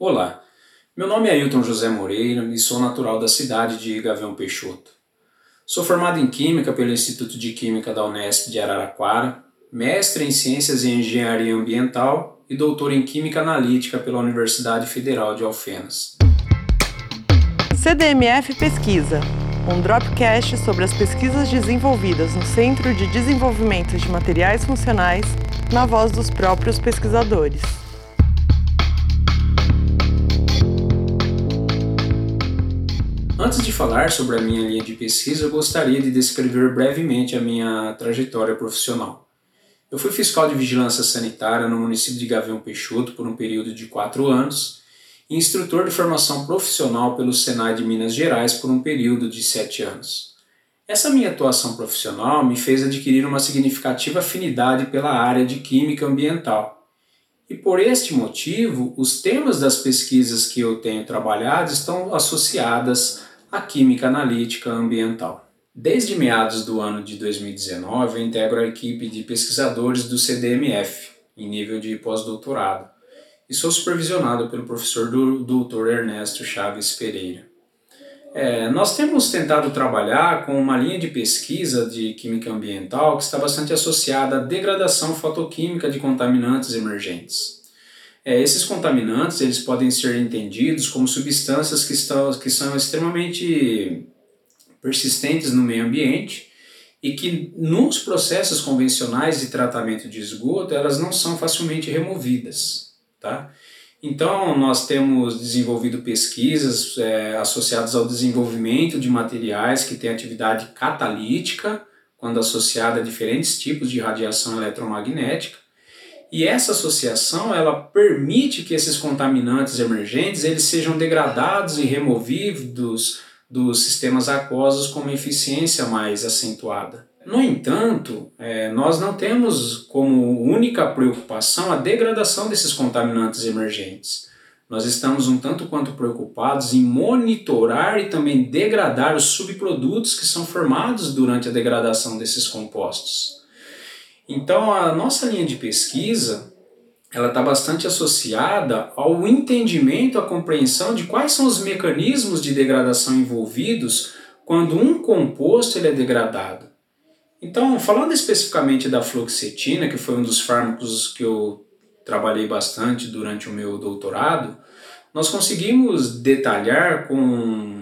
Olá, meu nome é Ailton José Moreira e sou natural da cidade de Gavião Peixoto. Sou formado em Química pelo Instituto de Química da Unesp de Araraquara, mestre em Ciências e Engenharia Ambiental e doutor em Química Analítica pela Universidade Federal de Alfenas. CDMF Pesquisa, um dropcast sobre as pesquisas desenvolvidas no Centro de Desenvolvimento de Materiais Funcionais, na voz dos próprios pesquisadores. Antes de falar sobre a minha linha de pesquisa, eu gostaria de descrever brevemente a minha trajetória profissional. Eu fui fiscal de vigilância sanitária no município de Gavião Peixoto por um período de quatro anos e instrutor de formação profissional pelo Senai de Minas Gerais por um período de sete anos. Essa minha atuação profissional me fez adquirir uma significativa afinidade pela área de química ambiental. E por este motivo, os temas das pesquisas que eu tenho trabalhado estão associadas a química analítica ambiental. Desde meados do ano de 2019, eu integro a equipe de pesquisadores do CDMF, em nível de pós-doutorado, e sou supervisionado pelo professor Dr. Ernesto Chaves Pereira. É, nós temos tentado trabalhar com uma linha de pesquisa de química ambiental que está bastante associada à degradação fotoquímica de contaminantes emergentes. É, esses contaminantes eles podem ser entendidos como substâncias que, estão, que são extremamente persistentes no meio ambiente e que nos processos convencionais de tratamento de esgoto elas não são facilmente removidas, tá? Então nós temos desenvolvido pesquisas é, associadas ao desenvolvimento de materiais que têm atividade catalítica quando associada a diferentes tipos de radiação eletromagnética e essa associação ela permite que esses contaminantes emergentes eles sejam degradados e removidos dos sistemas aquosos com uma eficiência mais acentuada. No entanto, é, nós não temos como única preocupação a degradação desses contaminantes emergentes. Nós estamos um tanto quanto preocupados em monitorar e também degradar os subprodutos que são formados durante a degradação desses compostos. Então a nossa linha de pesquisa ela está bastante associada ao entendimento, à compreensão de quais são os mecanismos de degradação envolvidos quando um composto ele é degradado. Então, falando especificamente da fluoxetina, que foi um dos fármacos que eu trabalhei bastante durante o meu doutorado, nós conseguimos detalhar com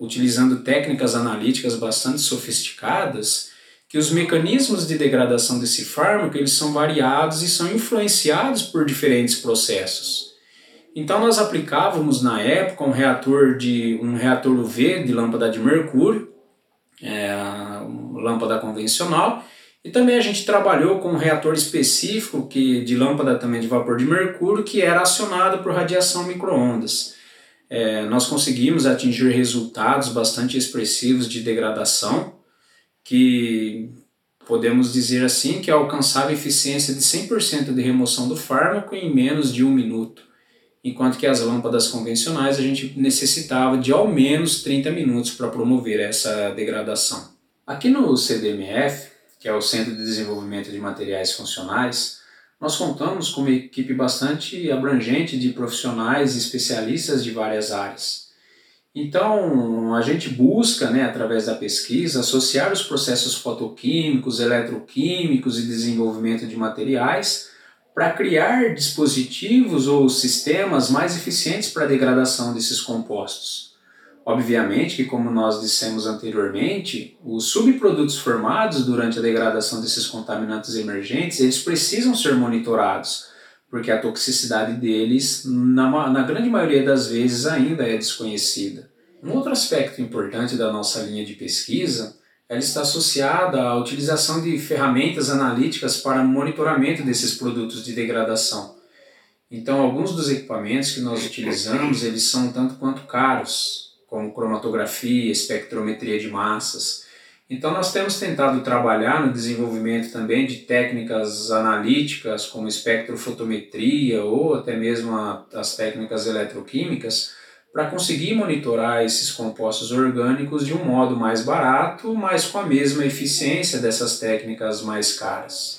utilizando técnicas analíticas bastante sofisticadas que os mecanismos de degradação desse fármaco eles são variados e são influenciados por diferentes processos. Então nós aplicávamos na época um reator de um reator UV de lâmpada de mercúrio, é, lâmpada convencional, e também a gente trabalhou com um reator específico que de lâmpada também de vapor de mercúrio que era acionado por radiação microondas. É, nós conseguimos atingir resultados bastante expressivos de degradação que podemos dizer assim que alcançava eficiência de 100% de remoção do fármaco em menos de um minuto, enquanto que as lâmpadas convencionais a gente necessitava de ao menos 30 minutos para promover essa degradação. Aqui no CDMF, que é o Centro de Desenvolvimento de Materiais Funcionais, nós contamos com uma equipe bastante abrangente de profissionais e especialistas de várias áreas. Então, a gente busca, né, através da pesquisa, associar os processos fotoquímicos, eletroquímicos e desenvolvimento de materiais para criar dispositivos ou sistemas mais eficientes para a degradação desses compostos. Obviamente que, como nós dissemos anteriormente, os subprodutos formados durante a degradação desses contaminantes emergentes, eles precisam ser monitorados, porque a toxicidade deles, na, na grande maioria das vezes, ainda é desconhecida. Um outro aspecto importante da nossa linha de pesquisa ela está associada à utilização de ferramentas analíticas para monitoramento desses produtos de degradação. Então, alguns dos equipamentos que nós utilizamos, eles são tanto quanto caros, como cromatografia, espectrometria de massas. Então, nós temos tentado trabalhar no desenvolvimento também de técnicas analíticas, como espectrofotometria ou até mesmo a, as técnicas eletroquímicas, para conseguir monitorar esses compostos orgânicos de um modo mais barato, mas com a mesma eficiência dessas técnicas mais caras.